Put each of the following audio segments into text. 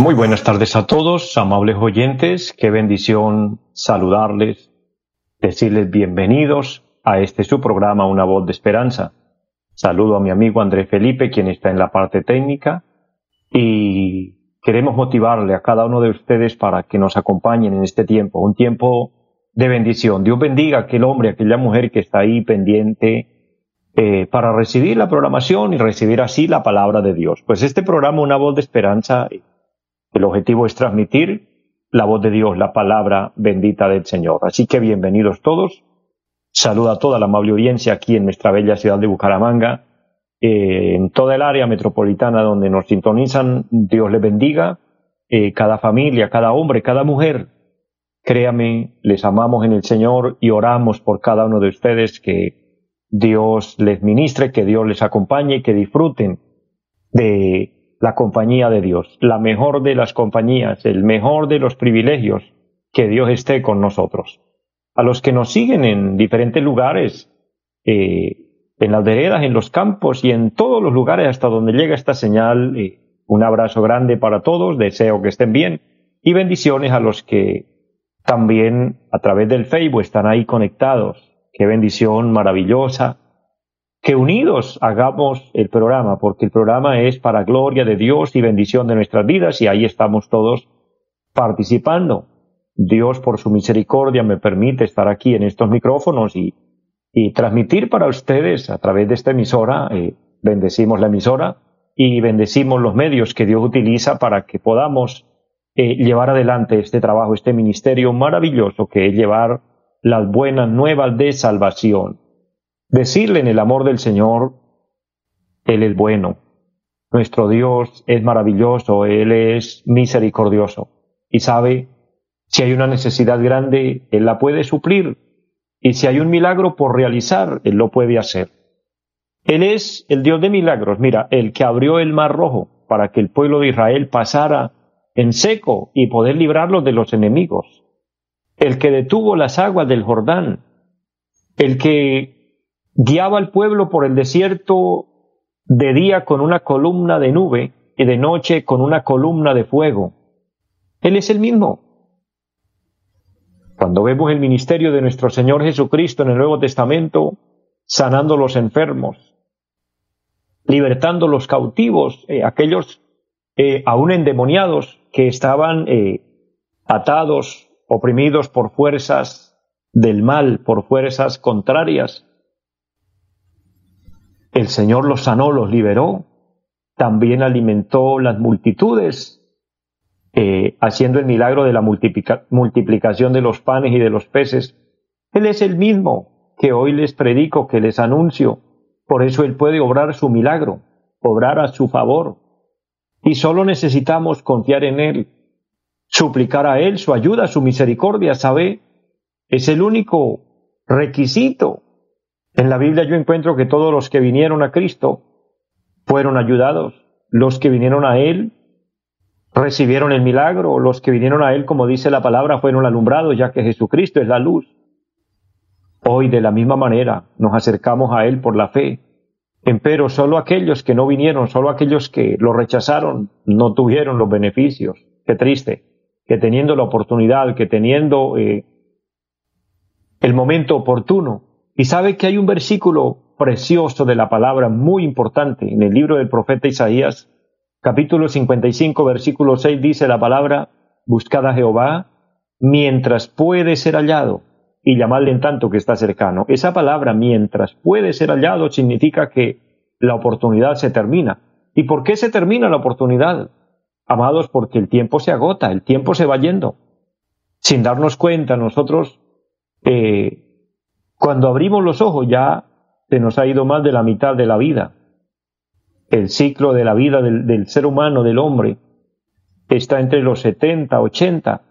muy buenas tardes a todos, amables oyentes. Qué bendición saludarles, decirles bienvenidos a este su programa Una voz de esperanza. Saludo a mi amigo André Felipe, quien está en la parte técnica, y queremos motivarle a cada uno de ustedes para que nos acompañen en este tiempo, un tiempo de bendición. Dios bendiga a aquel hombre, a aquella mujer que está ahí pendiente eh, para recibir la programación y recibir así la palabra de Dios. Pues este programa, Una voz de esperanza, el objetivo es transmitir la voz de Dios, la palabra bendita del Señor. Así que bienvenidos todos. Saluda a toda la amable audiencia aquí en nuestra bella ciudad de Bucaramanga, eh, en toda el área metropolitana donde nos sintonizan. Dios les bendiga. Eh, cada familia, cada hombre, cada mujer. Créame, les amamos en el Señor y oramos por cada uno de ustedes que Dios les ministre, que Dios les acompañe, que disfruten de la compañía de Dios, la mejor de las compañías, el mejor de los privilegios, que Dios esté con nosotros. A los que nos siguen en diferentes lugares, eh, en las veredas, en los campos y en todos los lugares hasta donde llega esta señal, eh, un abrazo grande para todos, deseo que estén bien y bendiciones a los que también a través del Facebook están ahí conectados. Qué bendición maravillosa que unidos hagamos el programa, porque el programa es para gloria de Dios y bendición de nuestras vidas y ahí estamos todos participando. Dios por su misericordia me permite estar aquí en estos micrófonos y, transmitir para ustedes a través de esta emisora, eh, bendecimos la emisora y bendecimos los medios que Dios utiliza para que podamos eh, llevar adelante este trabajo, este ministerio maravilloso que es llevar las buenas nuevas de salvación. Decirle en el amor del Señor, Él es bueno, nuestro Dios es maravilloso, Él es misericordioso. Y sabe si hay una necesidad grande, Él la puede suplir. Y si hay un milagro por realizar, Él lo puede hacer. Él es el Dios de milagros, mira, el que abrió el mar rojo para que el pueblo de Israel pasara en seco y poder librarlos de los enemigos, el que detuvo las aguas del Jordán, el que guiaba al pueblo por el desierto de día con una columna de nube y de noche con una columna de fuego. Él es el mismo. Cuando vemos el ministerio de nuestro Señor Jesucristo en el Nuevo Testamento, sanando los enfermos, libertando los cautivos, eh, aquellos eh, aún endemoniados que estaban eh, atados, oprimidos por fuerzas del mal, por fuerzas contrarias, el Señor los sanó, los liberó, también alimentó las multitudes, eh, haciendo el milagro de la multiplicación de los panes y de los peces. Él es el mismo que hoy les predico, que les anuncio. Por eso Él puede obrar su milagro, obrar a su favor. Y solo necesitamos confiar en Él, suplicar a Él su ayuda, su misericordia, ¿sabe? Es el único requisito en la Biblia yo encuentro que todos los que vinieron a Cristo fueron ayudados. Los que vinieron a Él recibieron el milagro. Los que vinieron a Él, como dice la palabra, fueron alumbrados, ya que Jesucristo es la luz. Hoy, de la misma manera, nos acercamos a Él por la fe. Empero, solo aquellos que no vinieron, solo aquellos que lo rechazaron, no tuvieron los beneficios. Qué triste. Que teniendo la oportunidad, que teniendo eh, el momento oportuno, y sabe que hay un versículo precioso de la palabra muy importante en el libro del profeta Isaías, capítulo 55, versículo 6, dice la palabra, buscad a Jehová mientras puede ser hallado y llamadle en tanto que está cercano. Esa palabra mientras puede ser hallado significa que la oportunidad se termina. ¿Y por qué se termina la oportunidad? Amados, porque el tiempo se agota, el tiempo se va yendo. Sin darnos cuenta, nosotros eh, cuando abrimos los ojos ya se nos ha ido más de la mitad de la vida. el ciclo de la vida del, del ser humano, del hombre, está entre los 70, 80.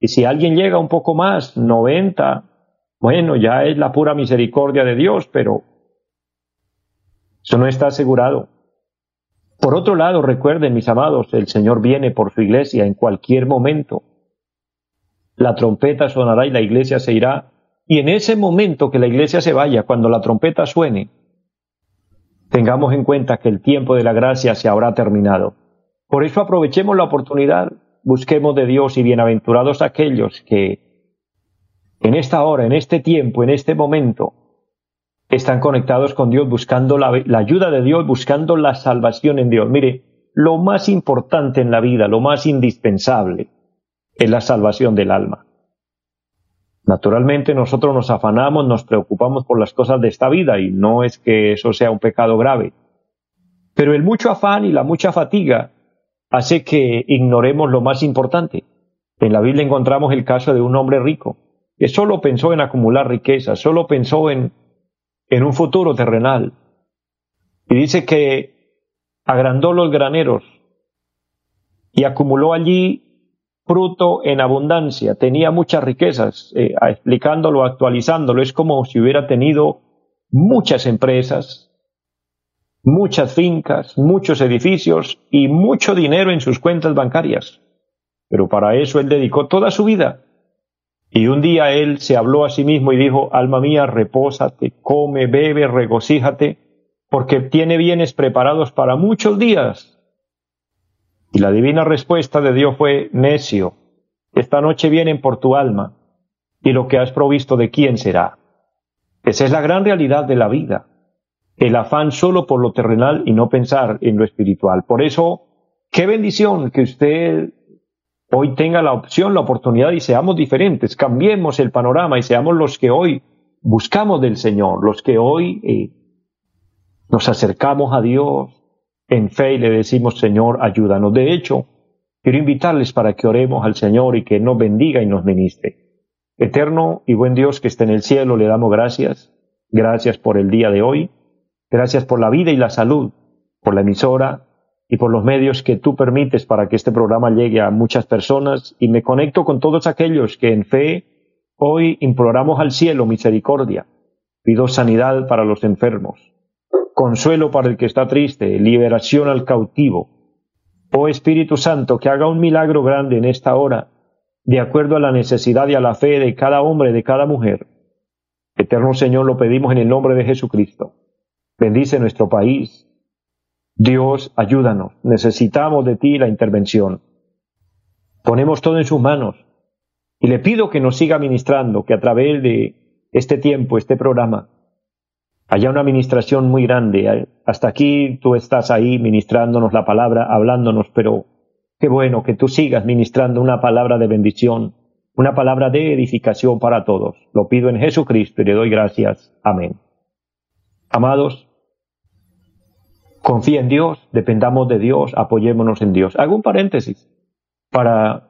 Y si alguien llega un poco más, 90, bueno, ya es la pura misericordia de Dios, pero eso no está asegurado. Por otro lado, recuerden, mis amados, el Señor viene por su iglesia en cualquier momento. La trompeta sonará y la iglesia se irá. Y en ese momento que la iglesia se vaya, cuando la trompeta suene, tengamos en cuenta que el tiempo de la gracia se habrá terminado. Por eso aprovechemos la oportunidad, busquemos de Dios y bienaventurados aquellos que en esta hora, en este tiempo, en este momento, están conectados con Dios, buscando la, ayuda de Dios, buscando la salvación en Dios. Mire, lo más importante en la vida, lo más indispensable, es la salvación del alma. Naturalmente nosotros nos afanamos, nos preocupamos por las cosas de esta vida y no es que eso sea un pecado grave. Pero el mucho afán y la mucha fatiga hace que ignoremos lo más importante. En la Biblia encontramos el caso de un hombre rico que solo pensó en acumular riqueza, solo pensó en, en un futuro terrenal. Y dice que agrandó los graneros y acumuló allí fruto en abundancia, tenía muchas riquezas, eh, explicándolo, actualizándolo, es como si hubiera tenido muchas empresas, muchas fincas, muchos edificios y mucho dinero en sus cuentas bancarias. Pero para eso él dedicó toda su vida. Y un día él se habló a sí mismo y dijo, alma mía, repósate, come, bebe, regocíjate, porque tiene bienes preparados para muchos días. Y la divina respuesta de Dios fue, necio, esta noche vienen por tu alma, y lo que has provisto de quién será. Esa es la gran realidad de la vida el afán solo por lo terrenal y no pensar en lo espiritual. Por eso, qué bendición que usted hoy tenga la opción, la oportunidad y seamos diferentes, cambiemos el panorama y seamos los que hoy buscamos del Señor, los que hoy eh, nos acercamos a Dios en fe y le decimos, Señor, ayúdanos. De hecho, quiero invitarles para que oremos al Señor y que nos bendiga y nos ministre. Eterno y buen Dios que esté en el cielo, le damos gracias. Gracias por el día de hoy. Gracias por la vida y la salud, por la emisora y por los medios que tú permites para que este programa llegue a muchas personas y me conecto con todos aquellos que en fe hoy imploramos al cielo misericordia. Pido sanidad para los enfermos, consuelo para el que está triste, liberación al cautivo. Oh Espíritu Santo, que haga un milagro grande en esta hora, de acuerdo a la necesidad y a la fe de cada hombre, de cada mujer. Eterno Señor, lo pedimos en el nombre de Jesucristo. Bendice nuestro país. Dios, ayúdanos. Necesitamos de ti la intervención. Ponemos todo en sus manos. Y le pido que nos siga ministrando, que a través de este tiempo, este programa, haya una administración muy grande. Hasta aquí tú estás ahí ministrándonos la palabra, hablándonos, pero qué bueno que tú sigas ministrando una palabra de bendición, una palabra de edificación para todos. Lo pido en Jesucristo y le doy gracias. Amén. Amados, confía en Dios, dependamos de Dios, apoyémonos en Dios. Hago un paréntesis para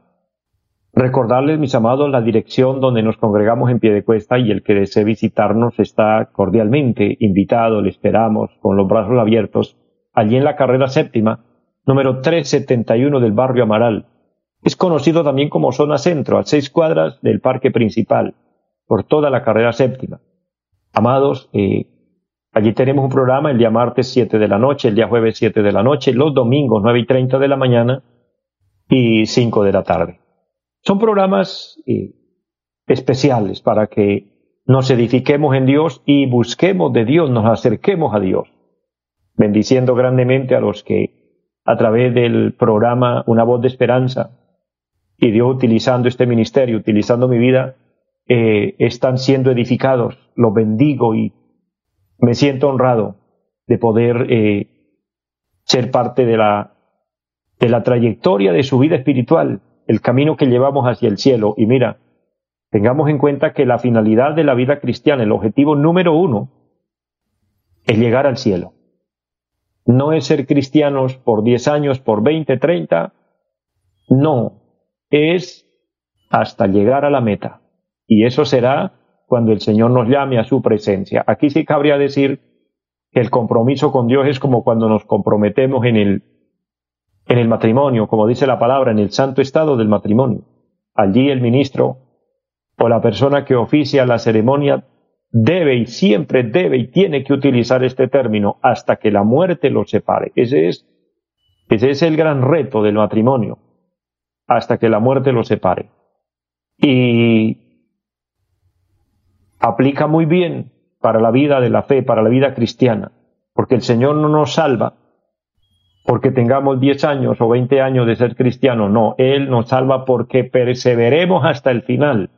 recordarles, mis amados, la dirección donde nos congregamos en pie de cuesta y el que desee visitarnos está cordialmente invitado, le esperamos con los brazos abiertos, allí en la carrera séptima, número 371 del barrio Amaral. Es conocido también como zona centro, a seis cuadras del parque principal, por toda la carrera séptima. Amados, eh, Allí tenemos un programa el día martes 7 de la noche, el día jueves 7 de la noche, los domingos 9 y 30 de la mañana y 5 de la tarde. Son programas eh, especiales para que nos edifiquemos en Dios y busquemos de Dios, nos acerquemos a Dios, bendiciendo grandemente a los que a través del programa Una voz de esperanza y Dios utilizando este ministerio, utilizando mi vida, eh, están siendo edificados. Los bendigo y me siento honrado de poder eh, ser parte de la, de la trayectoria de su vida espiritual, el camino que llevamos hacia el cielo. Y mira, tengamos en cuenta que la finalidad de la vida cristiana, el objetivo número uno, es llegar al cielo. No es ser cristianos por 10 años, por 20, 30. No, es hasta llegar a la meta. Y eso será cuando el Señor nos llame a su presencia. Aquí sí cabría decir, que el compromiso con Dios es como cuando nos comprometemos en el, en el matrimonio, como dice la palabra, en el santo estado del matrimonio. Allí el ministro o la persona que oficia la ceremonia debe y siempre debe y tiene que utilizar este término hasta que la muerte los separe. Ese es, ese es el gran reto del matrimonio, hasta que la muerte los separe. Y aplica muy bien para la vida de la fe, para la vida cristiana, porque el Señor no nos salva porque tengamos 10 años o 20 años de ser cristiano, no, Él nos salva porque perseveremos hasta el final.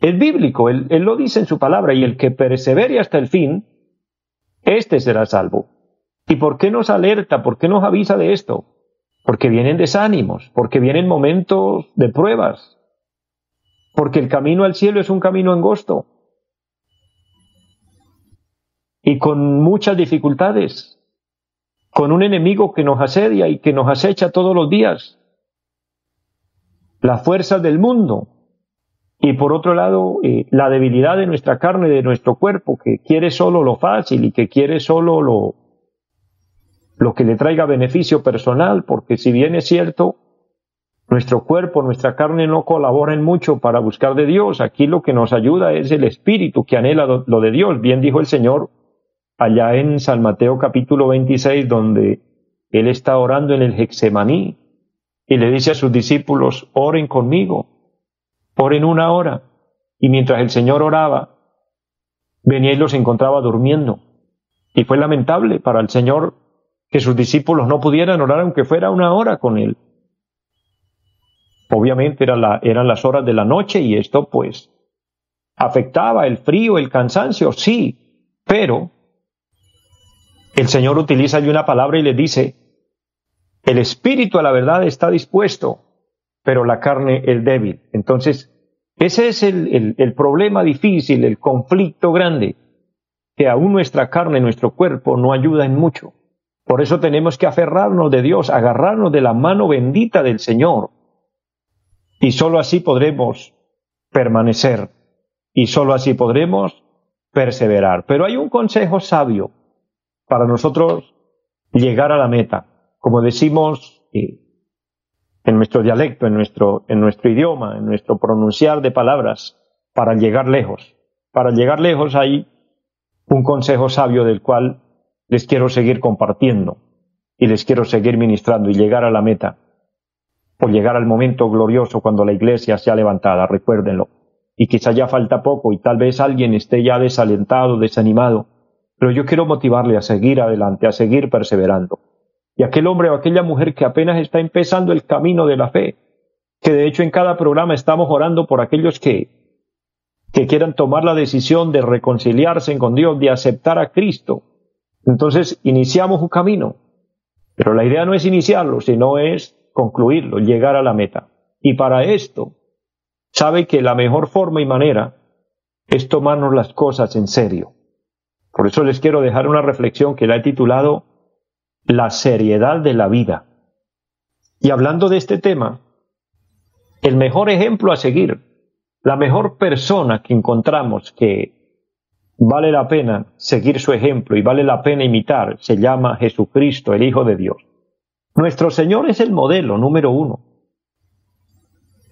Es bíblico, él, él, lo dice en su palabra, y el que persevere hasta el fin, éste será salvo. ¿Y por qué nos alerta? ¿Por qué nos avisa de esto? Porque vienen desánimos, porque vienen momentos de pruebas, porque el camino al cielo es un camino angosto y con muchas dificultades, con un enemigo que nos asedia y que nos acecha todos los días, las fuerzas del mundo y por otro lado eh, la debilidad de nuestra carne, de nuestro cuerpo, que quiere solo lo fácil y que quiere solo lo, lo que le traiga beneficio personal, porque si bien es cierto, nuestro cuerpo, nuestra carne no colaboran mucho para buscar de Dios. Aquí lo que nos ayuda es el espíritu que anhela lo de Dios. Bien dijo el Señor allá en San Mateo capítulo 26, donde Él está orando en el Hexemaní y le dice a sus discípulos, oren conmigo, oren una hora. Y mientras el Señor oraba, venía y los encontraba durmiendo. Y fue lamentable para el Señor que sus discípulos no pudieran orar aunque fuera una hora con Él. Obviamente la, eran las horas de la noche y esto pues afectaba el frío, el cansancio, sí, pero el Señor utiliza allí una palabra y le dice, el espíritu a la verdad está dispuesto, pero la carne es débil. Entonces, ese es el, el, problema difícil, el conflicto grande, que aún nuestra carne, nuestro cuerpo no ayuda en mucho. Por eso tenemos que aferrarnos de Dios, agarrarnos de la mano bendita del Señor. Y sólo así podremos permanecer y sólo así podremos perseverar. Pero hay un consejo sabio para nosotros llegar a la meta. Como decimos eh, en nuestro dialecto, en nuestro, en nuestro idioma, en nuestro pronunciar de palabras, para llegar lejos. Para llegar lejos hay un consejo sabio del cual les quiero seguir compartiendo y les quiero seguir ministrando y llegar a la meta o llegar al momento glorioso cuando la iglesia sea levantada, recuérdenlo. Y quizá ya falta poco y tal vez alguien esté ya desalentado, desanimado, pero yo quiero motivarle a seguir adelante, a seguir perseverando. Y aquel hombre o aquella mujer que apenas está empezando el camino de la fe, que de hecho en cada programa estamos orando por aquellos que, que quieran tomar la decisión de reconciliarse con Dios, de aceptar a Cristo. Entonces iniciamos un camino. Pero la idea no es iniciarlo, sino es concluirlo, llegar a la meta. Y para esto, sabe que la mejor forma y manera es tomarnos las cosas en serio. Por eso les quiero dejar una reflexión que la he titulado La seriedad de la vida. Y hablando de este tema, el mejor ejemplo a seguir, la mejor persona que encontramos que vale la pena seguir su ejemplo y vale la pena imitar, se llama Jesucristo, el Hijo de Dios. Nuestro Señor es el modelo número uno.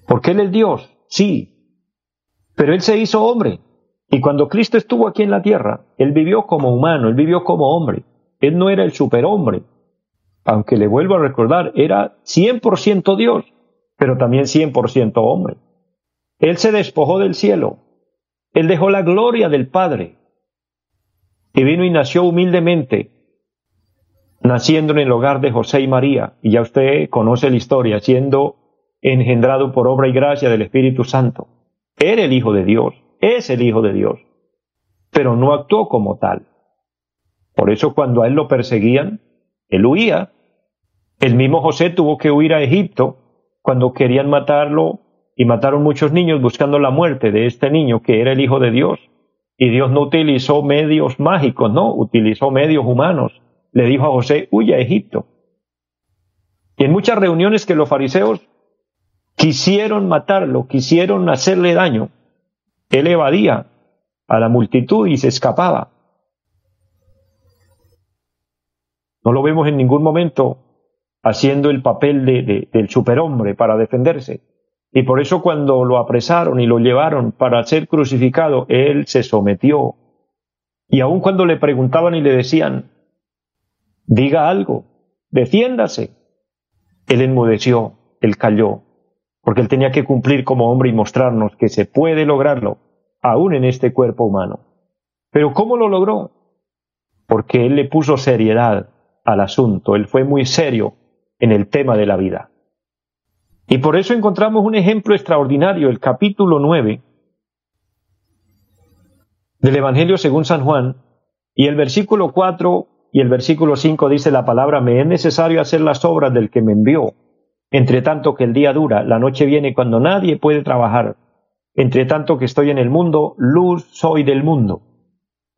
Porque Él es Dios, sí, pero Él se hizo hombre y cuando Cristo estuvo aquí en la tierra, Él vivió como humano, Él vivió como hombre. Él no era el superhombre. Aunque le vuelvo a recordar, era 100% Dios, pero también 100% hombre. Él se despojó del cielo. Él dejó la gloria del Padre. Y vino y nació humildemente, naciendo en el hogar de José y María. Y ya usted conoce la historia, siendo engendrado por obra y gracia del Espíritu Santo. Era el Hijo de Dios es el Hijo de Dios, pero no actuó como tal. Por eso cuando a él lo perseguían, él huía. El mismo José tuvo que huir a Egipto cuando querían matarlo y mataron muchos niños buscando la muerte de este niño que era el Hijo de Dios. Y Dios no utilizó medios mágicos, no, utilizó medios humanos. Le dijo a José, huye a Egipto. Y en muchas reuniones que los fariseos quisieron matarlo, quisieron hacerle daño, él evadía a la multitud y se escapaba. No lo vemos en ningún momento haciendo el papel de, del superhombre para defenderse. Y por eso cuando lo apresaron y lo llevaron para ser crucificado, él se sometió. Y aun cuando le preguntaban y le decían, diga algo, defiéndase, él enmudeció, él calló, porque él tenía que cumplir como hombre y mostrarnos que se puede lograrlo, aún en este cuerpo humano. Pero ¿cómo lo logró? Porque él le puso seriedad al asunto, él fue muy serio en el tema de la vida. Y por eso encontramos un ejemplo extraordinario, el capítulo 9 del Evangelio según San Juan, y el versículo 4 y el versículo 5 dice la palabra, me es necesario hacer las obras del que me envió, entre tanto que el día dura, la noche viene cuando nadie puede trabajar, entre tanto que estoy en el mundo, luz soy del mundo.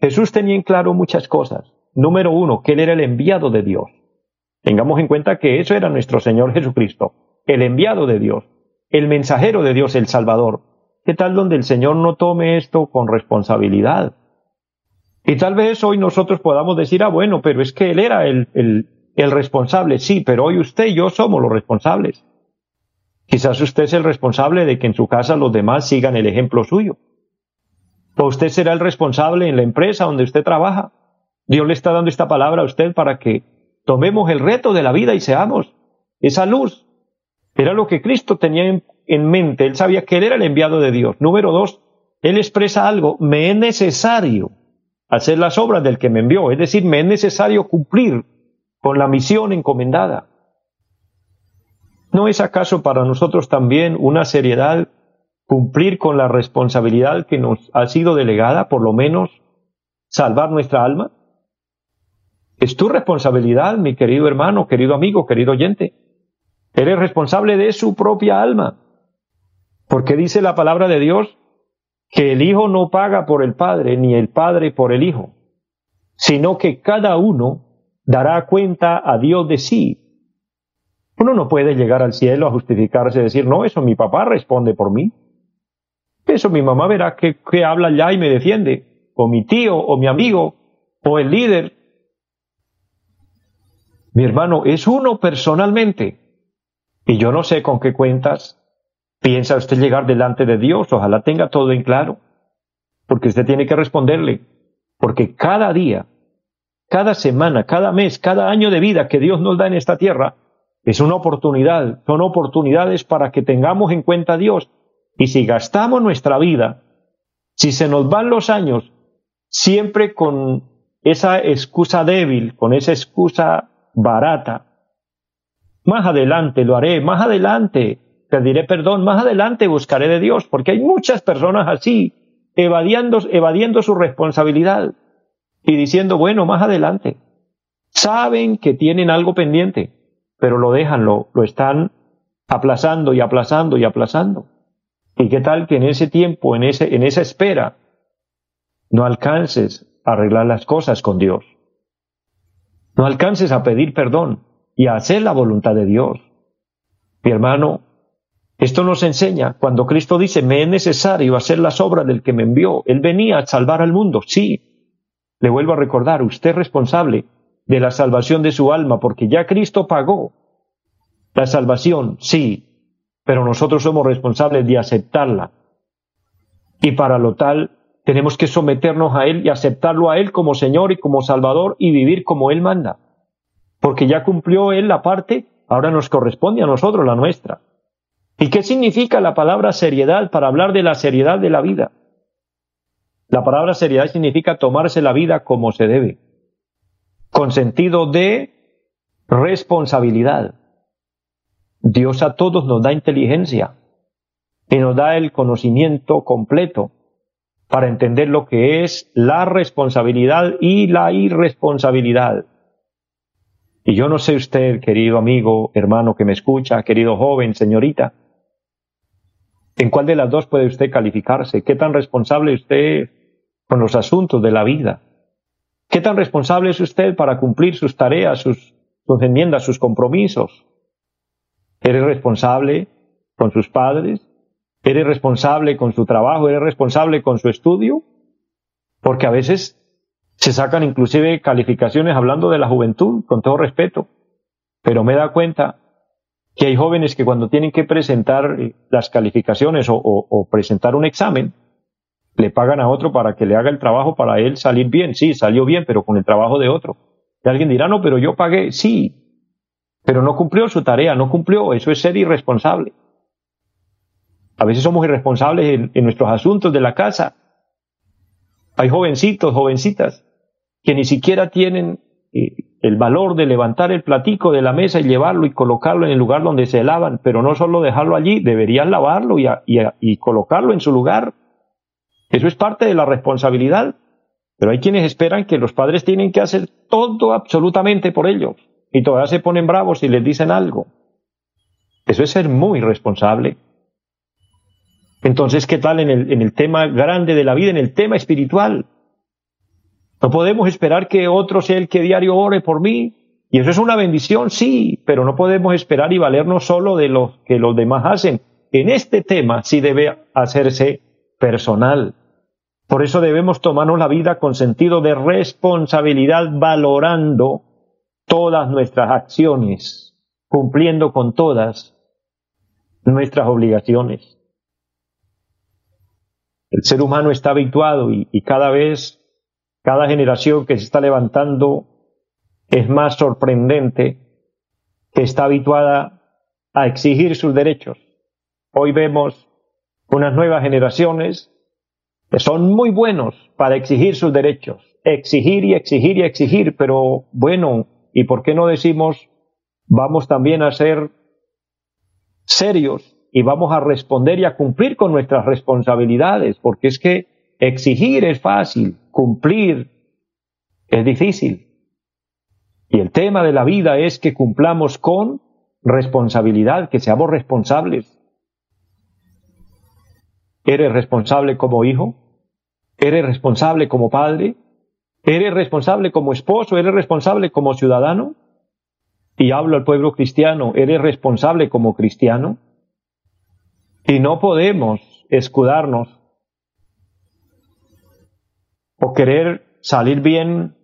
Jesús tenía en claro muchas cosas. Número uno, que Él era el enviado de Dios. Tengamos en cuenta que eso era nuestro Señor Jesucristo, el enviado de Dios, el mensajero de Dios, el Salvador. ¿Qué tal donde el Señor no tome esto con responsabilidad? Y tal vez hoy nosotros podamos decir, ah, bueno, pero es que Él era el, el, el responsable. Sí, pero hoy usted y yo somos los responsables. Quizás usted es el responsable de que en su casa los demás sigan el ejemplo suyo. O usted será el responsable en la empresa donde usted trabaja. Dios le está dando esta palabra a usted para que tomemos el reto de la vida y seamos esa luz. Era lo que Cristo tenía en, mente. Él sabía que Él era el enviado de Dios. Número dos, Él expresa algo. Me es necesario hacer las obras del que me envió. Es decir, me es necesario cumplir con la misión encomendada. ¿No es acaso para nosotros también una seriedad cumplir con la responsabilidad que nos ha sido delegada, por lo menos salvar nuestra alma? Es tu responsabilidad, mi querido hermano, querido amigo, querido oyente. Eres responsable de su propia alma. Porque dice la palabra de Dios que el Hijo no paga por el Padre, ni el Padre por el Hijo, sino que cada uno dará cuenta a Dios de sí. Uno no puede llegar al cielo a justificarse y decir, no, eso mi papá responde por mí. Eso mi mamá verá que, que habla ya y me defiende, o mi tío, o mi amigo, o el líder, mi hermano, es uno personalmente. Y yo no sé con qué cuentas piensa usted llegar delante de Dios. Ojalá tenga todo en claro. Porque usted tiene que responderle. Porque cada día, cada semana, cada mes, cada año de vida que Dios nos da en esta tierra es una oportunidad. Son oportunidades para que tengamos en cuenta a Dios. Y si gastamos nuestra vida, si se nos van los años, siempre con esa excusa débil, con esa excusa barata. Más adelante lo haré, más adelante pediré perdón, más adelante buscaré de Dios, porque hay muchas personas así, evadiendo, evadiendo su responsabilidad y diciendo, bueno, más adelante. Saben que tienen algo pendiente, pero lo dejan, lo, lo están aplazando y aplazando y aplazando. ¿Y qué tal que en ese tiempo, en, ese, en esa espera, no alcances a arreglar las cosas con Dios? No alcances a pedir perdón y a hacer la voluntad de Dios. Mi hermano, esto nos enseña cuando Cristo dice, me es necesario hacer las obras del que me envió. Él venía a salvar al mundo, sí. Le vuelvo a recordar, usted es responsable de la salvación de su alma porque ya Cristo pagó la salvación, sí, pero nosotros somos responsables de aceptarla. Y para lo tal tenemos que someternos a Él y aceptarlo a Él como Señor y como Salvador y vivir como Él manda. Porque ya cumplió Él la parte, ahora nos corresponde a nosotros la nuestra. ¿Y qué significa la palabra seriedad para hablar de la seriedad de la vida? La palabra seriedad significa tomarse la vida como se debe, con sentido de responsabilidad. Dios a todos nos da inteligencia y nos da el conocimiento completo para entender lo que es la responsabilidad y la irresponsabilidad. Y yo no sé usted, querido amigo, hermano que me escucha, querido joven, señorita, ¿en cuál de las dos puede usted calificarse? ¿Qué tan responsable usted con los asuntos de la vida? ¿Qué tan responsable es usted para cumplir sus tareas, sus, sus enmiendas, sus compromisos? ¿Eres responsable con sus padres? ¿Eres responsable con su trabajo? ¿Eres responsable con su estudio? Porque a veces Se sacan inclusive calificaciones hablando de la juventud, con todo respeto. Pero me da cuenta que hay jóvenes que cuando tienen que presentar eh, las calificaciones o, presentar un examen, le pagan a otro para que le haga el trabajo para él salir bien. Sí, salió bien, pero con el trabajo de otro. Y alguien dirá, no, pero yo pagué. Sí, pero no cumplió su tarea, no cumplió. Eso es ser irresponsable. A veces somos irresponsables en nuestros asuntos de la casa. Hay jovencitos, jovencitas, que ni siquiera tienen eh, el valor de levantar el platico de la mesa y llevarlo y colocarlo en el lugar donde se lavan, pero no solo dejarlo allí, deberían lavarlo y, y colocarlo en su lugar. Eso es parte de la responsabilidad. Pero hay quienes esperan que los padres tienen que hacer todo absolutamente por ellos y todavía se ponen bravos y les dicen algo. Eso es ser muy responsable. Entonces, ¿qué tal en el, en el tema grande de la vida, en el tema espiritual? No podemos esperar que otro sea el que diario ore por mí. Y eso es una bendición, sí, pero no podemos esperar y valernos solo de lo que los demás hacen. En este tema sí debe hacerse personal. Por eso debemos tomarnos la vida con sentido de responsabilidad, valorando todas nuestras acciones, cumpliendo con todas nuestras obligaciones. El ser humano está habituado y, cada vez, cada generación que se está levantando es más sorprendente que está habituada a exigir sus derechos. Hoy vemos unas nuevas generaciones que son muy buenos para exigir sus derechos, exigir y exigir y exigir, pero bueno, ¿y por qué no decimos vamos también a ser serios y vamos a responder y a cumplir con nuestras responsabilidades, porque es que exigir es fácil, cumplir es difícil. Y el tema de la vida es que cumplamos con responsabilidad, que seamos responsables. ¿Eres responsable como hijo? ¿Eres responsable como padre? ¿Eres responsable como esposo? ¿Eres responsable como ciudadano? Y hablo al pueblo cristiano, ¿eres responsable como cristiano? Y no podemos escudarnos o querer salir bien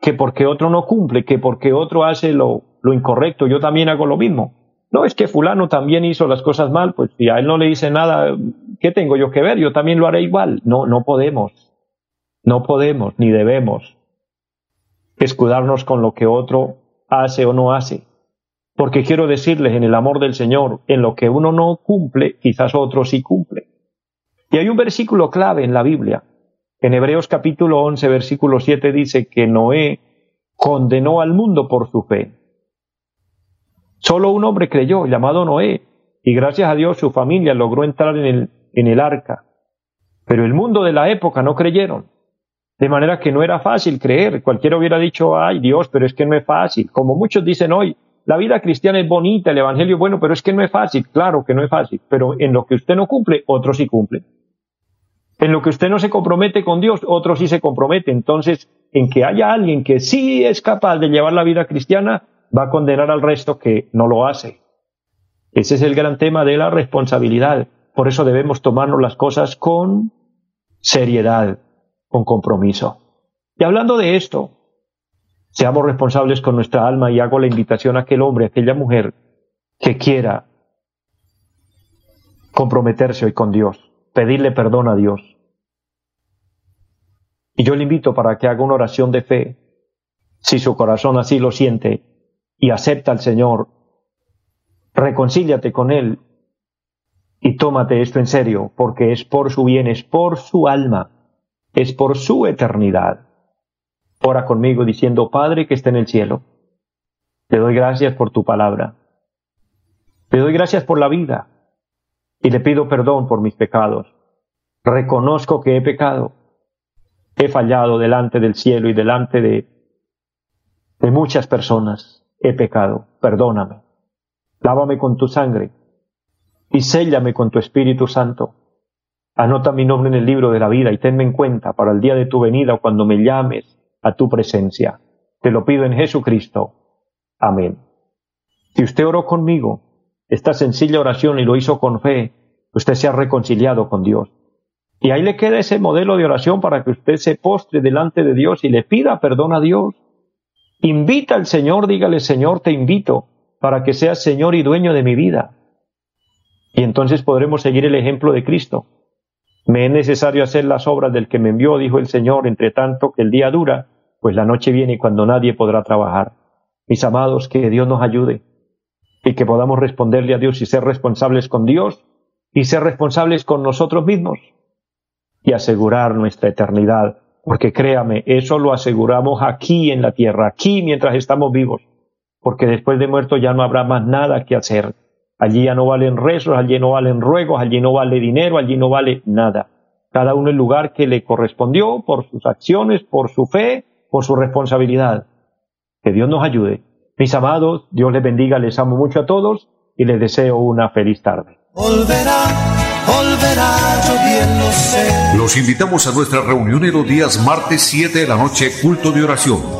que porque otro no cumple, que porque otro hace lo, incorrecto, yo también hago lo mismo. No, es que fulano también hizo las cosas mal, pues si a él no le dice nada, ¿qué tengo yo que ver? Yo también lo haré igual. No, no podemos. No podemos ni debemos escudarnos con lo que otro hace o no hace. Porque quiero decirles en el amor del Señor, en lo que uno no cumple, quizás otro sí cumple. Y hay un versículo clave en la Biblia. En Hebreos capítulo 11, versículo 7 dice que Noé condenó al mundo por su fe. Solo un hombre creyó, llamado Noé, y gracias a Dios su familia logró entrar en el, en el arca. Pero el mundo de la época no creyeron. De manera que no era fácil creer. Cualquiera hubiera dicho, ay Dios, pero es que no es fácil. Como muchos dicen hoy, la vida cristiana es bonita, el evangelio es bueno, pero es que no es fácil. Claro que no es fácil, pero en lo que usted no cumple, otro sí cumple. En lo que usted no se compromete con Dios, otro sí se compromete. Entonces, en que haya alguien que sí es capaz de llevar la vida cristiana, va a condenar al resto que no lo hace. Ese es el gran tema de la responsabilidad. Por eso debemos tomarnos las cosas con seriedad, con compromiso. Y hablando de esto, Seamos responsables con nuestra alma y hago la invitación a aquel hombre, a aquella mujer que quiera comprometerse hoy con Dios, pedirle perdón a Dios. Y yo le invito para que haga una oración de fe, si su corazón así lo siente y acepta al Señor, reconcíliate con Él y tómate esto en serio, porque es por su bien, es por su alma, es por su eternidad. Ora conmigo diciendo, Padre que está en el cielo, te doy gracias por tu palabra. Te doy gracias por la vida y le pido perdón por mis pecados. Reconozco que he pecado. He fallado delante del cielo y delante de, de muchas personas. He pecado. Perdóname. Lávame con tu sangre y séllame con tu Espíritu Santo. Anota mi nombre en el libro de la vida y tenme en cuenta para el día de tu venida o cuando me llames a tu presencia. Te lo pido en Jesucristo. Amén. Si usted oró conmigo esta sencilla oración y lo hizo con fe, usted se ha reconciliado con Dios. Y ahí le queda ese modelo de oración para que usted se postre delante de Dios y le pida perdón a Dios. Invita al Señor, dígale, Señor, te invito para que seas Señor y dueño de mi vida. Y entonces podremos seguir el ejemplo de Cristo. Me es necesario hacer las obras del que me envió, dijo el Señor, entre tanto que el día dura, pues la noche viene cuando nadie podrá trabajar. Mis amados, que Dios nos ayude y que podamos responderle a Dios y ser responsables con Dios y ser responsables con nosotros mismos y asegurar nuestra eternidad, porque créame, eso lo aseguramos aquí en la tierra, aquí mientras estamos vivos, porque después de muerto ya no habrá más nada que hacer. Allí ya no valen rezos, allí no valen ruegos, allí no vale dinero, allí no vale nada. Cada uno el lugar que le correspondió por sus acciones, por su fe, por su responsabilidad. Que Dios nos ayude. Mis amados, Dios les bendiga, les amo mucho a todos y les deseo una feliz tarde. Los invitamos a nuestra reunión en los días martes 7 de la noche, culto de oración.